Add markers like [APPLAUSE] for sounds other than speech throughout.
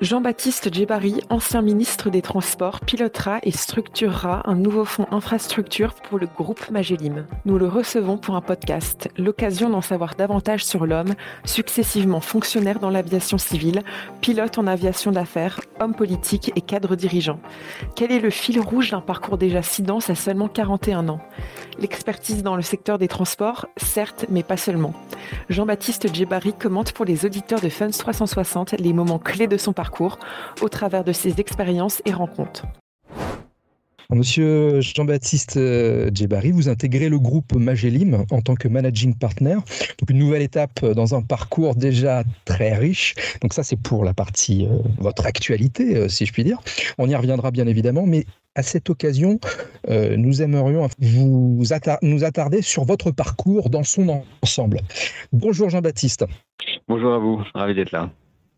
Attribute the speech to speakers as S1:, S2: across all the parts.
S1: Jean-Baptiste Djebari, ancien ministre des Transports, pilotera et structurera un nouveau fonds infrastructure pour le groupe Magellim. Nous le recevons pour un podcast, l'occasion d'en savoir davantage sur l'homme, successivement fonctionnaire dans l'aviation civile, pilote en aviation d'affaires, homme politique et cadre dirigeant. Quel est le fil rouge d'un parcours déjà si dense à seulement 41 ans? L'expertise dans le secteur des transports, certes, mais pas seulement. Jean-Baptiste Djebari commente pour les auditeurs de Funds 360 les moments clés de son parcours au travers de ses expériences et rencontres.
S2: Monsieur Jean-Baptiste euh, Djebari, vous intégrez le groupe Magellim en tant que managing partner. Donc une nouvelle étape dans un parcours déjà très riche. Donc ça c'est pour la partie euh, votre actualité, euh, si je puis dire. On y reviendra bien évidemment, mais à cette occasion, nous aimerions vous nous attarder sur votre parcours dans son ensemble. Bonjour Jean-Baptiste.
S3: Bonjour à vous, ravi d'être là.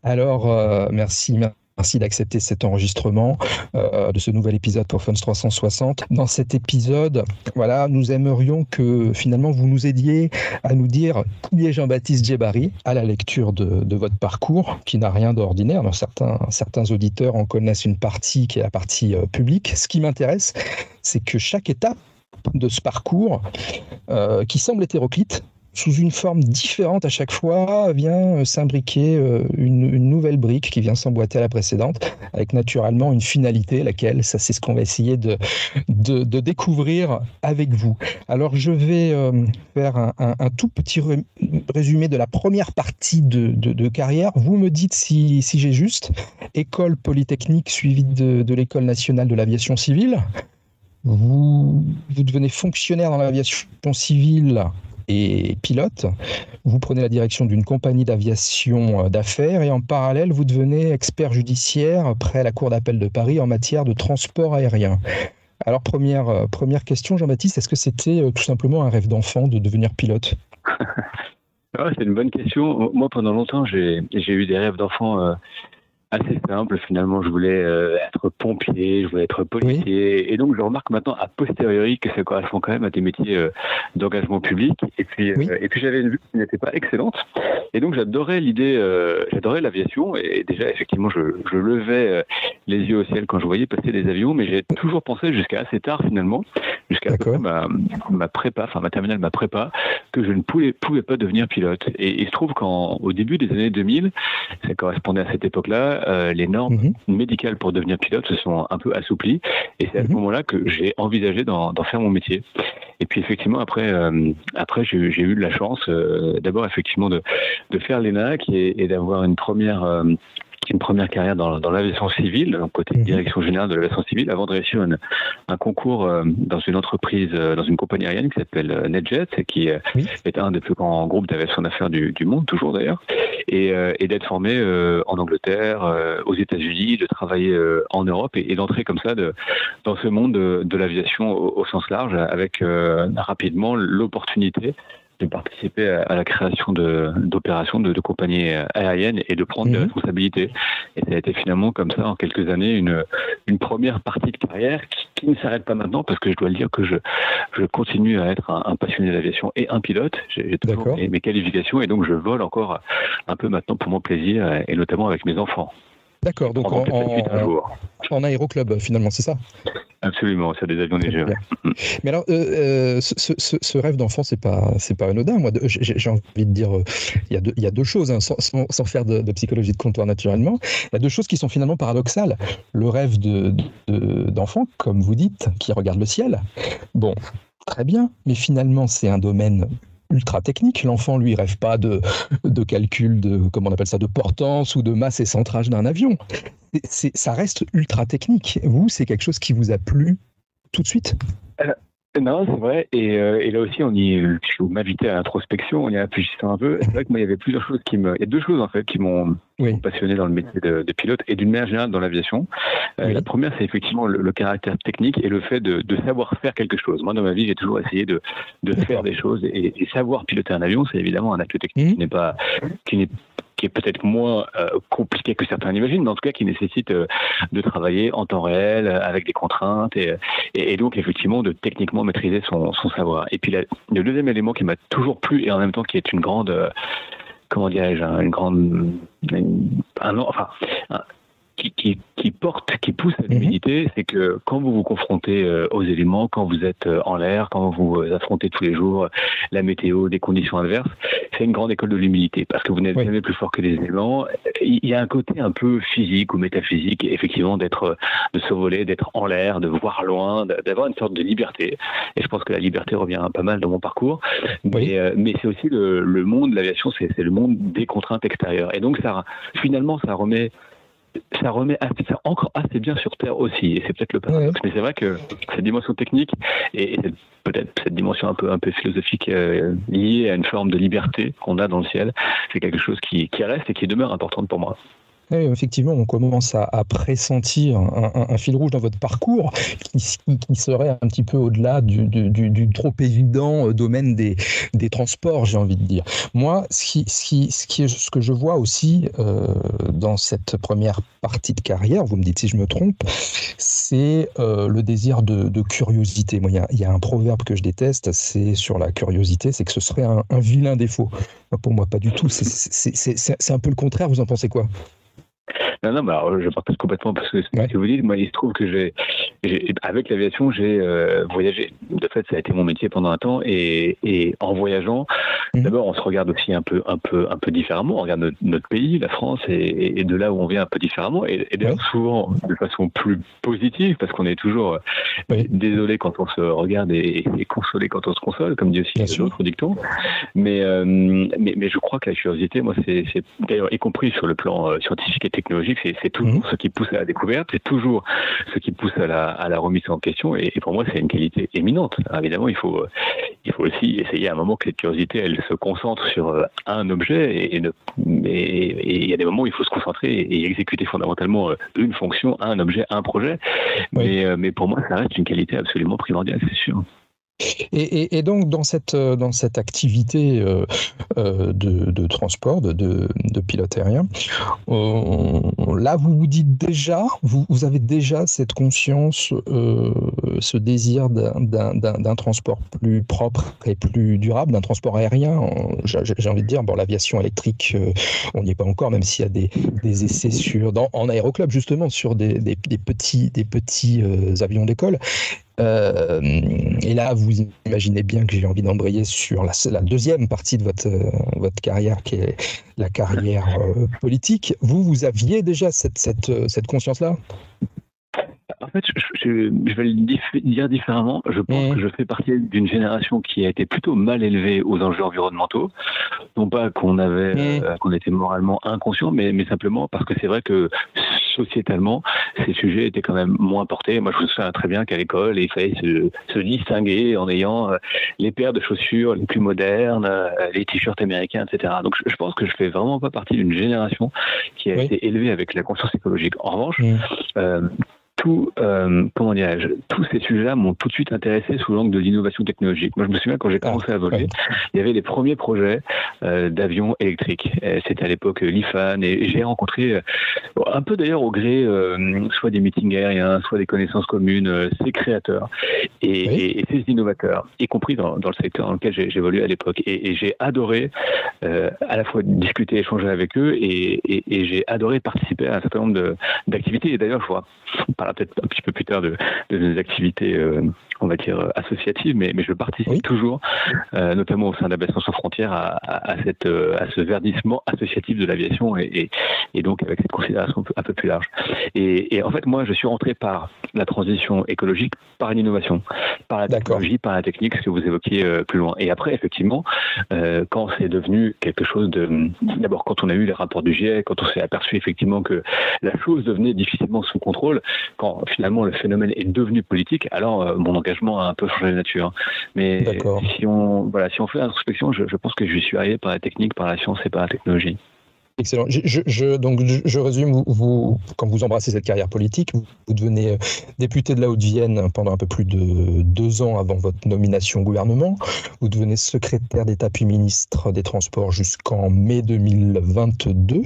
S2: Alors, euh, merci. Merci d'accepter cet enregistrement euh, de ce nouvel épisode pour Funds 360. Dans cet épisode, voilà, nous aimerions que finalement vous nous aidiez à nous dire qui est Jean-Baptiste Djebari à la lecture de, votre parcours, qui n'a rien d'ordinaire. Certains, certains auditeurs en connaissent une partie qui est la partie euh, publique. Ce qui m'intéresse, c'est que chaque étape de ce parcours, qui semble hétéroclite, sous une forme différente à chaque fois, vient euh, s'imbriquer euh, une, nouvelle brique qui vient s'emboîter à la précédente, avec naturellement une finalité, laquelle, ça c'est ce qu'on va essayer de, de, découvrir avec vous. Alors je vais euh, faire un, tout petit résumé de la première partie de, de carrière. Vous me dites si, si j'ai juste. École polytechnique suivie de, l'école nationale de l'aviation civile. Vous, vous devenez fonctionnaire dans l'aviation civile et pilote. Vous prenez la direction d'une compagnie d'aviation euh, d'affaires et en parallèle, vous devenez expert judiciaire près la Cour d'appel de Paris en matière de transport aérien. Alors première, euh, première question, Jean-Baptiste, est-ce que c'était euh, tout simplement un rêve d'enfant de devenir pilote? [LAUGHS]
S3: C'est une bonne question. Moi, pendant longtemps, j'ai eu des rêves d'enfant assez simple. Finalement. Je voulais euh, être pompier, je voulais être policier, et donc je remarque maintenant a posteriori que ça correspond quand même à des métiers euh, d'engagement public. Et puis, euh, et puis j'avais une vue qui n'était pas excellente, et donc j'adorais l'idée, j'adorais l'aviation, et déjà effectivement je, je levais les yeux au ciel quand je voyais passer des avions, mais j'ai toujours pensé jusqu'à assez tard finalement, jusqu'à ma, ma prépa, enfin ma terminale, ma prépa, que je ne pouvais, pouvais pas devenir pilote. Et il se trouve qu'au début des années 2000, ça correspondait à cette époque-là euh, les normes mhm. médicales pour devenir pilote se sont un peu assouplies. Et c'est à ce mhm. moment-là que j'ai envisagé d'en faire mon métier. Et puis effectivement, après, euh, après j'ai eu de la chance, euh, d'abord effectivement de, de faire l'ENAC et, et d'avoir une première une première carrière dans, dans l'aviation civile, côté mhm. direction générale de l'aviation civile, avant de réussir un concours euh, dans une entreprise, euh, dans une compagnie aérienne qui s'appelle euh, NetJet, et qui est un des plus grands groupes d'aviation d'affaires du, du, monde, toujours d'ailleurs, et, et d'être formé en Angleterre, aux États-Unis, de travailler en Europe et, d'entrer comme ça de, dans ce monde de, de l'aviation au, au, sens large, avec rapidement l'opportunité de participer à, la création d'opérations de, de, compagnies aériennes et de prendre des mhm. responsabilités. Et ça a été finalement comme ça en quelques années une, une première partie de carrière qui, ne s'arrête pas maintenant parce que je dois le dire que je, je continue à être un, passionné d'aviation et un pilote. J'ai toujours mes qualifications et donc je vole encore un peu maintenant pour mon plaisir et notamment avec mes enfants.
S2: D'accord, donc en, en, aéroclub finalement, c'est ça?
S3: Absolument, c'est des avions légers.
S2: Mais alors, euh, euh, ce, rêve d'enfant, c'est pas, c'est pas anodin. Moi, j'ai envie de dire, euh, il y, a deux, il y a deux choses, hein, sans, sans, faire de, psychologie de comptoir naturellement. Il y a deux choses qui sont finalement paradoxales. Le rêve d'enfant, de, comme vous dites, qui regarde le ciel. Bon, très bien, mais finalement, c'est un domaine ultra technique. L'enfant, lui, rêve pas de, de calcul de, comment on appelle ça, de portance ou de masse et centrage d'un avion. Ça reste ultra technique. Vous, c'est quelque chose qui vous a plu tout de suite?
S3: Euh, non, c'est vrai. Et, euh, et, là aussi, on y, vous m'invitez à l'introspection, on y réfléchissant un peu. C'est vrai que moi, il y avait plusieurs choses qui me, il y a deux choses en fait qui m'ont passionné dans le métier de, pilote et d'une manière générale dans l'aviation. Euh, la première, c'est effectivement le, caractère technique et le fait de, de, savoir faire quelque chose. Moi, dans ma vie, j'ai toujours essayé de, de faire des choses et, et, savoir piloter un avion, c'est évidemment un acte technique mmh. qui n'est pas, qui n'est qui est peut-être moins euh, compliqué que certains l'imaginent, mais en tout cas qui nécessite euh, de travailler en temps réel, euh, avec des contraintes, et, donc effectivement de techniquement maîtriser son, savoir. Et puis le deuxième élément qui m'a toujours plu, et en même temps qui est une grande, comment dirais-je, une grande, un, enfin, qui, qui, porte, qui pousse à mhm. l'humilité, c'est que quand vous vous confrontez euh, aux éléments, quand vous êtes euh, en l'air, quand vous affrontez tous les jours la météo, des conditions adverses, c'est une grande école de l'humilité parce que vous n'êtes jamais plus fort que les éléments. Il y a un côté un peu physique ou métaphysique, effectivement, d'être, de se voler, d'être en l'air, de voir loin, d'avoir une sorte de liberté. Et je pense que la liberté revient pas mal dans mon parcours. Mais, mais c'est aussi le, le monde de l'aviation, c'est, c'est le monde des contraintes extérieures. Et donc, ça, finalement, ça remet ça remet assez, ça encore assez bien sur Terre aussi, et c'est peut-être le paradoxe. Mais c'est vrai que cette dimension technique et, peut-être cette dimension un peu, un peu philosophique euh, liée à une forme de liberté qu'on a dans le ciel, c'est quelque chose qui, qui reste et qui demeure importante pour moi.
S2: Effectivement, on commence à, pressentir un, fil rouge dans votre parcours qui, serait un petit peu au-delà du, trop évident euh, domaine des, transports, j'ai envie de dire. Moi, ce, que je vois aussi euh, dans cette première partie de carrière, vous me dites si je me trompe, c'est euh, le désir de, curiosité. Il y, a un proverbe que je déteste, c'est sur la curiosité, c'est que ce serait un vilain défaut. Pour moi, pas du tout. C'est un peu le contraire. Vous en pensez quoi?
S3: Non, non, mais alors, je partage complètement parce que ce que vous dites, moi, il se trouve que j'ai, avec l'aviation, j'ai euh, voyagé. De fait, ça a été mon métier pendant un temps et, et en voyageant, mhm. d'abord, on se regarde aussi un peu, un peu, un peu différemment. On regarde notre, pays, la France, et, et, de là où on vient un peu différemment. Et, d'ailleurs, souvent de façon plus positive parce qu'on est toujours euh, désolé quand on se regarde et, consolé quand on se console, comme dit aussi l'autre dicton. Mais, euh, mais, mais je crois que la curiosité, moi, c'est d'ailleurs y compris sur le plan scientifique et technologique c'est toujours mhm. ce qui pousse à la découverte, c'est toujours ce qui pousse à la, remise en question. Et, pour moi, c'est une qualité éminente. évidemment, il faut, il faut aussi essayer à un moment que cette curiosité, elle se concentre sur euh, un objet. Et, il y a des moments où il faut se concentrer et, exécuter fondamentalement euh, une fonction, un objet, un projet. Mais, euh, mais pour moi, ça reste une qualité absolument primordiale, c'est sûr.
S2: Et, donc, dans cette, euh, dans cette activité euh, euh, de, transport, de, de, pilote aérien, là, vous vous dites déjà, vous, vous avez déjà cette conscience, ce désir d'un transport plus propre et plus durable, d'un transport aérien. J'ai envie de dire, bon, l'aviation électrique, on n'y est pas encore, même s'il y a des, essais sur, en aéroclub, justement, sur des, des petits, des petits avions d'école. Euh, et là, vous imaginez bien que j'ai envie d'embrayer sur la, deuxième partie de votre, euh, votre carrière, qui est la carrière euh, politique. Vous, vous aviez déjà cette, cette, conscience-là?
S3: en fait, je, vais le dire différemment. Je pense mmh. que je fais partie d'une génération qui a été plutôt mal élevée aux enjeux environnementaux. Non pas qu'on avait, mmh. qu'on était moralement inconscient, mais, mais simplement parce que c'est vrai que sociétalement, ces sujets étaient quand même moins portés. Moi, je me souviens très bien qu'à l'école, il fallait se, distinguer en ayant euh, les paires de chaussures les plus modernes, euh, les t-shirts américains, etc. Donc, je, pense que je fais vraiment pas partie d'une génération qui a été élevée avec la conscience écologique. En revanche, euh, tout, euh, comment dirais-je, tous ces sujets-là m'ont tout de suite intéressé sous l'angle de l'innovation technologique. Moi, je me souviens quand j'ai ah, commencé à voler, il y avait les premiers projets euh, d'avions électriques. C'était à l'époque l'IFAN et j'ai rencontré, euh, un peu d'ailleurs au gré, soit des meetings aériens, soit des connaissances communes, ces créateurs et, ces innovateurs, y compris dans, le secteur dans lequel j'ai évolué à l'époque. Et, j'ai adoré à la fois discuter, échanger avec eux et, j'ai adoré participer à un certain nombre d'activités. Et d'ailleurs, je vois, par peut-être un petit peu plus tard de, nos activités, euh, on va dire, associatives, mais, mais je participe toujours, euh, notamment au sein d'Aviation sans frontières, à, à, cette, euh, à ce verdissement associatif de l'aviation et, et, donc avec cette considération un peu plus large. Et, et, en fait, moi, je suis rentré par la transition écologique, par l'innovation, par la technologie, par la technique, ce que vous évoquiez plus loin. Et après, effectivement, quand c'est devenu quelque chose de... D'abord, quand on a eu les rapports du GIEC, quand on s'est aperçu effectivement que la chose devenait difficilement sous contrôle, quand finalement le phénomène est devenu politique, alors euh, mon engagement a un peu changé de nature. Mais si on, voilà, si on fait l'introspection, je, je pense que je suis arrivé par la technique, par la science et par la technologie.
S2: Excellent. Je, donc, je, résume, vous, quand vous embrassez cette carrière politique, vous, devenez euh, député de la Haute-Vienne pendant un peu plus de deux ans avant votre nomination au gouvernement. Vous devenez secrétaire d'État puis ministre des Transports jusqu'en mai 2022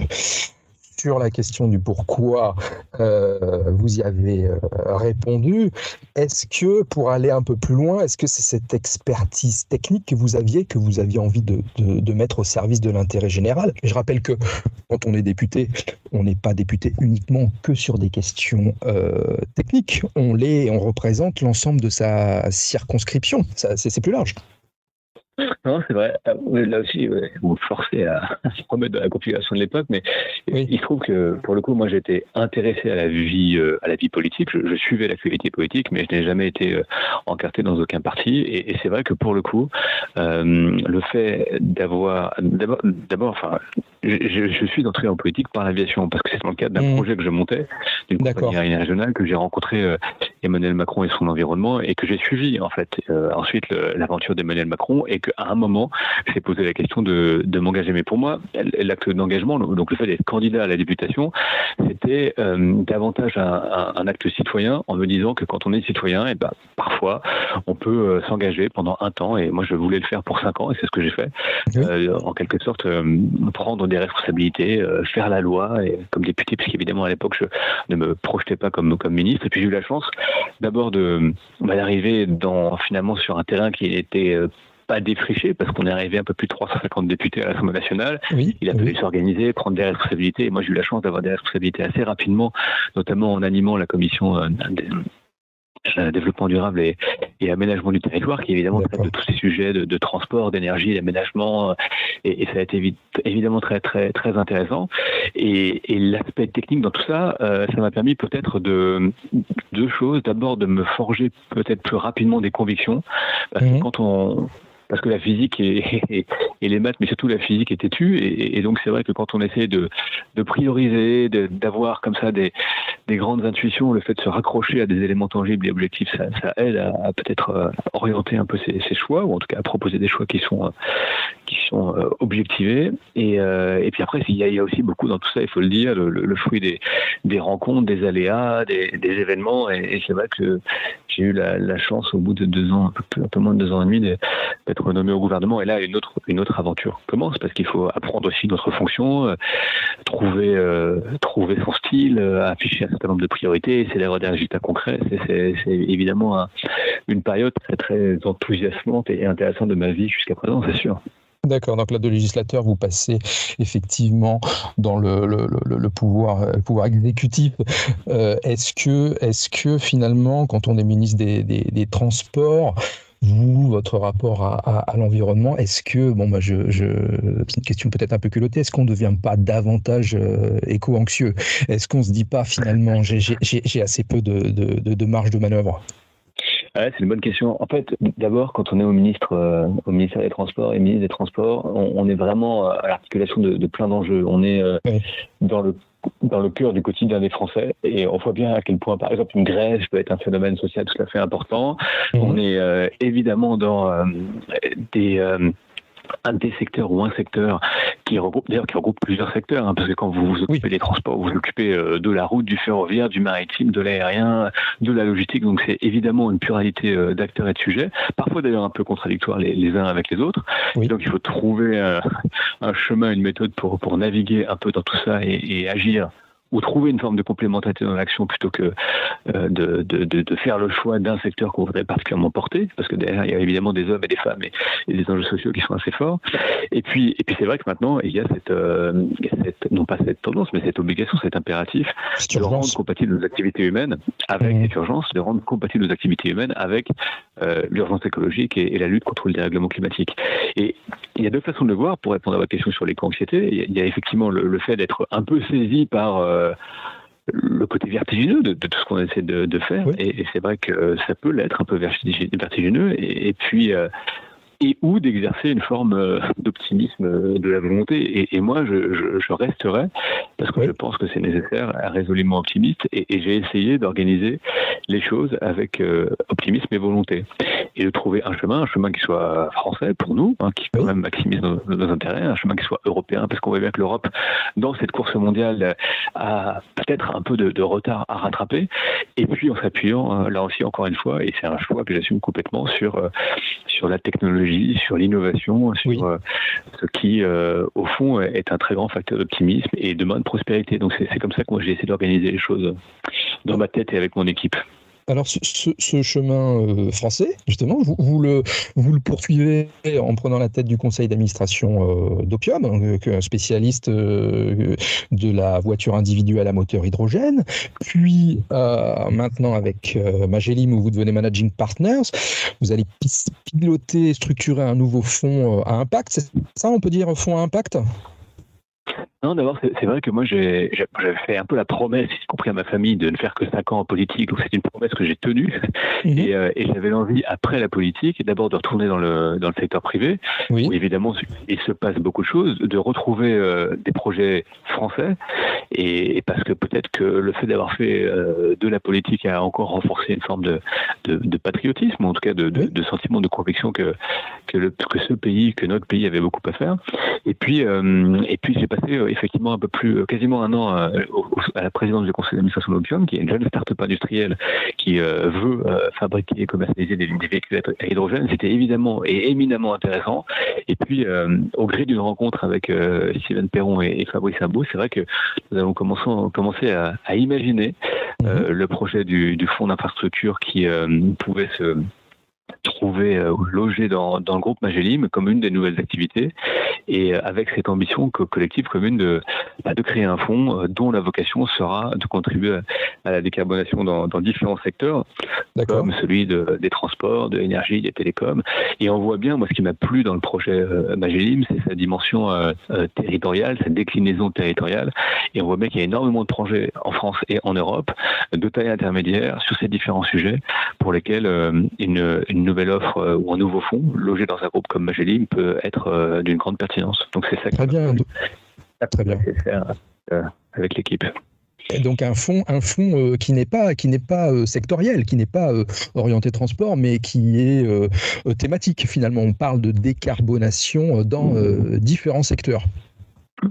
S2: sur la question du pourquoi, euh, vous y avez euh, répondu. Est-ce que, pour aller un peu plus loin, est-ce que c'est cette expertise technique que vous aviez, que vous aviez envie de, mettre au service de l'intérêt général? Je rappelle que quand on est député, on n'est pas député uniquement que sur des questions euh, techniques. On, les, on représente l'ensemble de sa circonscription. C'est plus large.
S3: Non, c'est vrai. Ah, là aussi, vous me forcez à se remettre dans la configuration de l'époque, mais il se trouve que pour le coup, moi, j'étais intéressé à la vie, euh, à la vie politique. Je, suivais l'actualité politique, mais je n'ai jamais été euh, encarté dans aucun parti. Et, c'est vrai que pour le coup, euh, le fait d'avoir, d'abord, enfin, je, suis entré en politique par l'aviation parce que c'est dans le cadre d'un mmh. projet que je montais d'une compagnie aérienne régionale que j'ai rencontré Emmanuel Macron et son environnement et que j'ai suivi en fait ensuite l'aventure d'Emmanuel Macron et qu'à un moment, j'ai posé la question de, de m'engager. Mais pour moi, l'acte d'engagement, donc le fait d'être candidat à la députation, c'était euh, davantage un, un, acte citoyen en me disant que quand on est citoyen, et eh ben, parfois, on peut euh, s'engager pendant un temps. Et moi, je voulais le faire pour cinq ans et c'est ce que j'ai fait. Euh, en quelque sorte, prendre des responsabilités, faire la loi et, comme député, puisqu'évidemment, à l'époque, je ne me projetais pas comme, comme ministre. Et puis, j'ai eu la chance d'abord de, bah, d'arriver dans, finalement sur un terrain qui était pas défriché parce qu'on est arrivé un peu plus de 350 députés à l'Assemblée nationale. il a fallu s'organiser, prendre des responsabilités. Et moi, j'ai eu la chance d'avoir des responsabilités assez rapidement, notamment en animant la commission euh, euh, développement durable et, aménagement du territoire, qui évidemment traite de tous ces sujets de, transport, d'énergie, d'aménagement, euh, et, ça a été évidemment très très très intéressant. Et, l'aspect technique dans tout ça, ça m'a permis peut-être de deux choses. D'abord de me forger peut-être plus rapidement des convictions, parce que mhm. quand on parce que la physique [LAUGHS] et, les maths, mais surtout la physique est têtue. Et, donc c'est vrai que quand on essaie de, prioriser, d'avoir comme ça des, grandes intuitions, le fait de se raccrocher à des éléments tangibles et objectifs, ça, aide à, peut-être euh, orienter un peu ses, choix, ou en tout cas à proposer des choix qui sont, euh, qui sont euh, objectivés. Et, puis après, il y, a, aussi beaucoup dans tout ça, il faut le dire, le, fruit des, rencontres, des aléas, des, événements. Et, c'est vrai que j'ai eu la, chance au bout de deux ans, un peu, moins de deux ans et demi, d'être renommé au gouvernement. Et là, une autre, une autre aventure commence parce qu'il faut apprendre aussi notre fonction, euh, trouver, euh, trouver son style, euh, afficher un certain nombre de priorités, essayer d'avoir des résultats concrets. C'est évidemment une période très, très enthousiasmante et intéressante de ma vie jusqu'à présent, c'est sûr.
S2: D'accord, donc là, de législateur, vous passez effectivement dans le, le, pouvoir, pouvoir exécutif. est-ce que, est que finalement, quand on est ministre des, des Transports, vous, votre rapport à, l'environnement, est-ce que, bon, bah, je, c'est une question peut-être un peu culottée, est-ce qu'on ne devient pas davantage euh, éco-anxieux? Est-ce qu'on ne se dit pas finalement, j'ai assez peu de, marge de manœuvre?
S3: C'est une bonne question. En fait, d'abord, quand on est au ministre, euh, au ministère des Transports et ministre des Transports, on, est vraiment à l'articulation de, plein d'enjeux. On est euh, dans le dans le cœur du quotidien des Français. Et on voit bien à quel point, par exemple, une grève peut être un phénomène social tout à fait important. Mmh. On est euh, évidemment dans euh, des euh, des secteurs ou un secteur qui regroupe d'ailleurs qui regroupe plusieurs secteurs hein, parce que quand vous vous occupez des transports vous vous occupez de la route du ferroviaire du maritime de l'aérien de la logistique donc c'est évidemment une pluralité d'acteurs et de sujets parfois d'ailleurs un peu contradictoires les, uns avec les autres. Donc il faut trouver un chemin une méthode pour pour naviguer un peu dans tout ça et, et agir ou trouver une forme de complémentarité dans l'action plutôt que euh, de, de, de, faire le choix d'un secteur qu'on voudrait particulièrement porter, parce que derrière, il y a évidemment des hommes et des femmes et, des enjeux sociaux qui sont assez forts. Et puis, et puis c'est vrai que maintenant, il y a cette, euh, cette, non pas cette tendance, mais cette obligation, cet impératif de rendre compatibles nos activités humaines avec mmh. cette urgence, de rendre compatibles nos activités humaines avec euh, l'urgence écologique et, la lutte contre le dérèglement climatique. Et il y a deux façons de le voir pour répondre à votre question sur l'éco-anxiété. Il y a effectivement le, le fait d'être un peu saisi par le côté vertigineux de, tout ce qu'on essaie de, faire. Et, c'est vrai que ça peut l'être un peu vertigineux. Et, puis, euh, et ou d'exercer une forme euh, d'optimisme de la volonté. Et, moi, je, resterai parce que je pense que c'est nécessaire, résolument optimiste. Et, j'ai essayé d'organiser les choses avec optimisme et volonté. Et de trouver un chemin, un chemin qui soit français pour nous, hein, qui quand même maximise nos, intérêts, un chemin qui soit européen, parce qu'on voit bien que l'Europe, dans cette course mondiale, a peut-être un peu de, retard à rattraper. Et puis en s'appuyant, là aussi encore une fois, et c'est un choix que j'assume complètement sur sur la technologie, sur l'innovation, sur ce qui, au fond, est un très grand facteur d'optimisme et de bonne prospérité. Donc c'est comme ça que moi j'ai essayé d'organiser les choses dans ma tête et avec mon équipe.
S2: Alors, ce, chemin euh, français, justement, vous, le, vous le poursuivez en prenant la tête du conseil d'administration euh, d'Opium, hein, spécialiste euh, de la voiture individuelle à moteur hydrogène, puis maintenant avec Magelim, où vous devenez managing partners, vous allez piloter, structurer un nouveau fonds à impact. C'est ça, on peut dire fonds à impact?
S3: Non, d'abord, c'est vrai que moi, j'avais fait un peu la promesse, y compris à ma famille, de ne faire que 5 ans en politique. Donc, c'est une promesse que j'ai tenue. Mhm. Euh, et, j'avais l'envie, après la politique, d'abord de retourner dans le, dans le secteur privé, où évidemment, il se passe beaucoup de choses, de retrouver euh, des projets français. Et, parce que peut-être que le fait d'avoir fait euh, de la politique a encore renforcé une forme de, de, patriotisme, en tout cas de, de, sentiment de conviction que, que, le, que ce pays, que notre pays avait beaucoup à faire. Et puis, et puis j'ai passé effectivement un peu plus, euh, quasiment un an euh, à, la présidence du conseil d'administration d'Opium, qui est une jeune start-up industrielle qui euh, veut fabriquer et commercialiser des, véhicules à hydrogène. C'était évidemment et éminemment intéressant. Et puis, au gré d'une rencontre avec Steven Perron et, Fabrice Sabot, c'est vrai que nous avons commencé, à, imaginer mhm. le projet du, du fonds d'infrastructure qui pouvait se trouver euh, logé dans, dans, le groupe Magelim comme une des nouvelles activités et euh, avec cette ambition collective commune de, bah, de créer un fonds euh, dont la vocation sera de contribuer à la décarbonation dans, dans différents secteurs comme celui de, des transports, de l'énergie, des télécoms. Et on voit bien, moi ce qui m'a plu dans le projet Magelim, c'est sa dimension territoriale, sa déclinaison territoriale. Et on voit bien qu'il y a énormément de projets en France et en Europe de taille intermédiaire sur ces différents sujets pour lesquels une, une nouvelle offre euh, ou un nouveau fonds logé dans un groupe comme Magellan peut être euh, d'une grande pertinence. Donc c'est ça
S2: Très bien.
S3: Très bien. Faire, euh, avec l'équipe.
S2: Et donc un fonds, un fonds qui n'est pas qui n'est pas sectoriel, qui n'est pas orienté transport, mais qui est thématique. Finalement, on parle de décarbonation dans différents secteurs.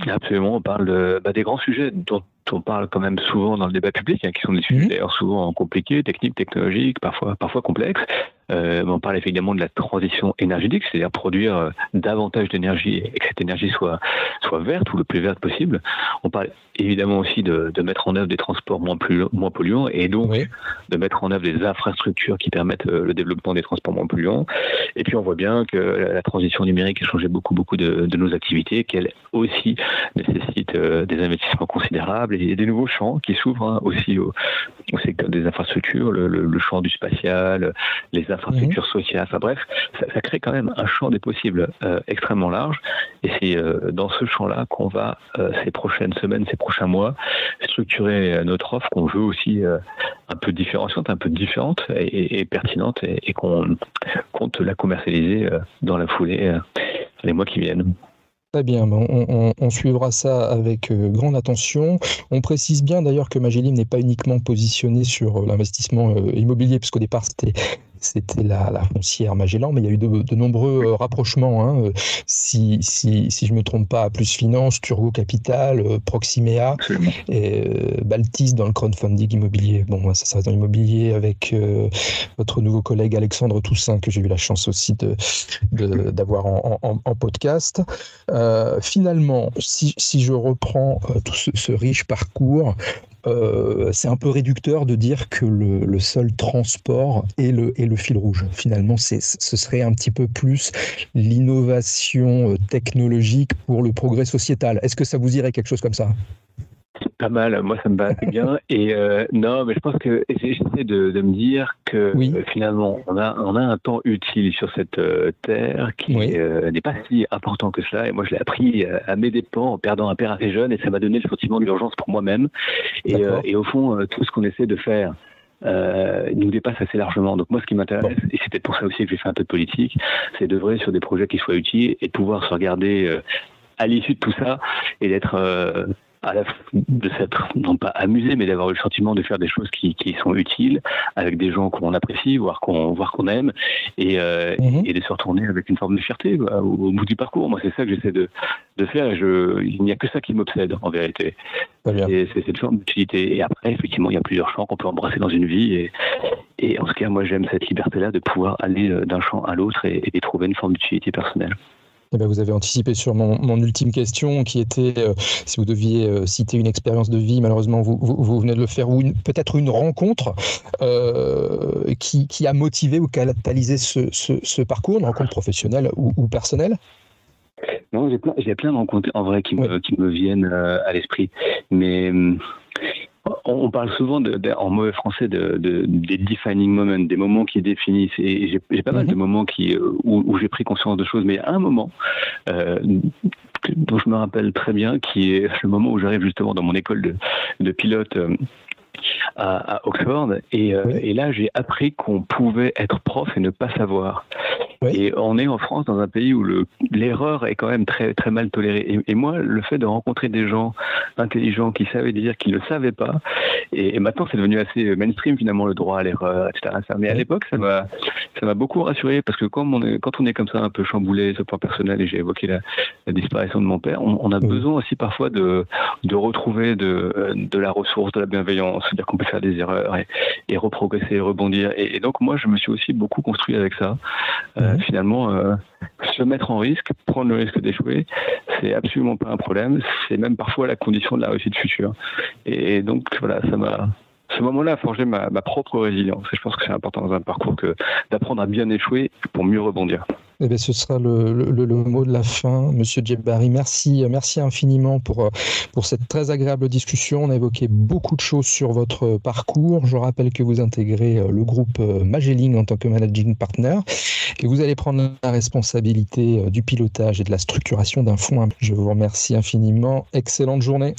S3: Absolument, on parle bah, des grands sujets dont on parle quand même souvent dans le débat public, hein, qui sont des sujets mmh. d'ailleurs souvent compliqués, techniques, technologiques, parfois, parfois complexes. Euh, on parle évidemment de la transition énergétique, c'est-à-dire produire euh, davantage d'énergie et que cette énergie soit, soit verte ou le plus verte possible. On parle évidemment aussi de, de mettre en œuvre des transports moins, plus, moins polluants et donc de mettre en œuvre des infrastructures qui permettent euh, le développement des transports moins polluants. Et puis on voit bien que la transition numérique a changé beaucoup, beaucoup de, de nos activités, qu'elle aussi nécessite des investissements considérables et des nouveaux champs qui s'ouvrent hein, aussi au, au, secteur des infrastructures, le, le, le champ du spatial, les infrastructures sociales. Enfin bref, ça, crée quand même un champ des possibles euh, extrêmement large. Et c'est euh, dans ce champ-là qu'on va, euh, ces prochaines semaines, ces prochains mois, structurer notre offre qu'on veut aussi un peu différenciante, un peu différente et, pertinente et, qu'on compte la commercialiser dans la foulée les mois qui viennent.
S2: Très bien, on, suivra ça avec grande attention. On précise bien d'ailleurs que Magellim n'est pas uniquement positionné sur l'investissement immobilier, puisqu'au départ c'était c'était la, foncière Magellan, mais il y a eu de, nombreux euh, rapprochements. Hein. Euh, si, si, si, je ne me trompe pas, Plus Finance, Turgo Capital, euh, Proximea, et Baltis dans le crowdfunding immobilier. Bon, ça, ça reste dans l'immobilier avec votre nouveau collègue Alexandre Toussaint, que j'ai eu la chance aussi d'avoir de, en, podcast. finalement, si, si, je reprends tout ce riche parcours, euh, c'est un peu réducteur de dire que le, seul transport est le, fil rouge. Finalement, ce serait un petit peu plus l'innovation euh, technologique pour le progrès sociétal. Est-ce que ça vous irait quelque chose comme ça?
S3: Pas mal, moi ça me va assez bien. [LAUGHS] Et euh, non, mais je pense que j'essaie de, de, me dire que finalement, on a, on a un temps utile sur cette terre qui n'est pas si important que cela. Et moi, je l'ai appris à mes dépens en perdant un père assez jeune, et ça m'a donné le sentiment de l'urgence pour moi-même. Et, et, au fond, tout ce qu'on essaie de faire euh, nous dépasse assez largement. Donc moi, ce qui m'intéresse, et c'est peut-être pour ça aussi que j'ai fait un peu de politique, c'est d'œuvrer sur des projets qui soient utiles et de pouvoir se regarder à l'issue de tout ça et d'être de s'être, non pas amusé, mais d'avoir eu le sentiment de faire des choses qui, qui sont utiles avec des gens qu'on apprécie, voire qu'on voire qu'on aime, et, euh, mhm. et, de se retourner avec une forme de fierté au, bout du parcours. Moi, c'est ça que j'essaie de, de faire, et je, il n'y a que ça qui m'obsède en vérité. C'est cette forme d'utilité. Et après, effectivement, il y a plusieurs champs qu'on peut embrasser dans une vie, et, et en tout cas, moi, j'aime cette liberté-là de pouvoir aller euh, d'un champ à l'autre et, et trouver une forme d'utilité personnelle.
S2: Eh ben, vous avez anticipé sur mon, ultime question qui était euh, si vous deviez euh, citer une expérience de vie, malheureusement vous, vous, venez de le faire, ou peut-être une rencontre euh, qui, qui, a motivé ou catalysé ce, ce, ce, parcours, une rencontre professionnelle ou, ou personnelle?
S3: Non, j'ai plein, plein, de rencontres en vrai qui, me, qui me viennent à l'esprit. Mais hum, on parle souvent en mauvais français de, des defining moments, des moments qui définissent. Et j'ai pas mal de mhm. moments qui, euh, où, j'ai pris conscience de choses, mais à un moment euh, dont je me rappelle très bien, qui est le moment où j'arrive justement dans mon école de, pilote. Euh, à, Oxford et, et là j'ai appris qu'on pouvait être prof et ne pas savoir et on est en France, dans un pays où l'erreur est quand même très, très mal tolérée. Et, moi, le fait de rencontrer des gens intelligents qui savaient dire qu'ils ne savaient pas, et, maintenant c'est devenu assez mainstream finalement le droit à l'erreur, etc. Mais à l'époque, ça m'a ça m'a beaucoup rassuré parce que quand on, est, quand on est comme ça un peu chamboulé le point personnel, et j'ai évoqué la, disparition de mon père, on, a besoin aussi parfois de, de retrouver de, de la ressource, de la bienveillance, c'est-à-dire qu'on peut faire des erreurs et, et reprogresser, rebondir. Et, donc moi, je me suis aussi beaucoup construit avec ça. Euh, finalement, euh, se mettre en risque, prendre le risque d'échouer, c'est absolument pas un problème. C'est même parfois la condition de la réussite future. Et, donc, voilà, ça m'a. Ce moment-là a forgé ma, propre résilience. Et je pense que c'est important dans un parcours que d'apprendre à bien échouer pour mieux rebondir.
S2: Eh bien, ce sera le, le, le, mot de la fin, Monsieur Djebari. Merci, merci infiniment pour, pour cette très agréable discussion. On a évoqué beaucoup de choses sur votre parcours. Je rappelle que vous intégrez le groupe Magelling en tant que managing partner et vous allez prendre la responsabilité du pilotage et de la structuration d'un fonds. Je vous remercie infiniment. Excellente journée.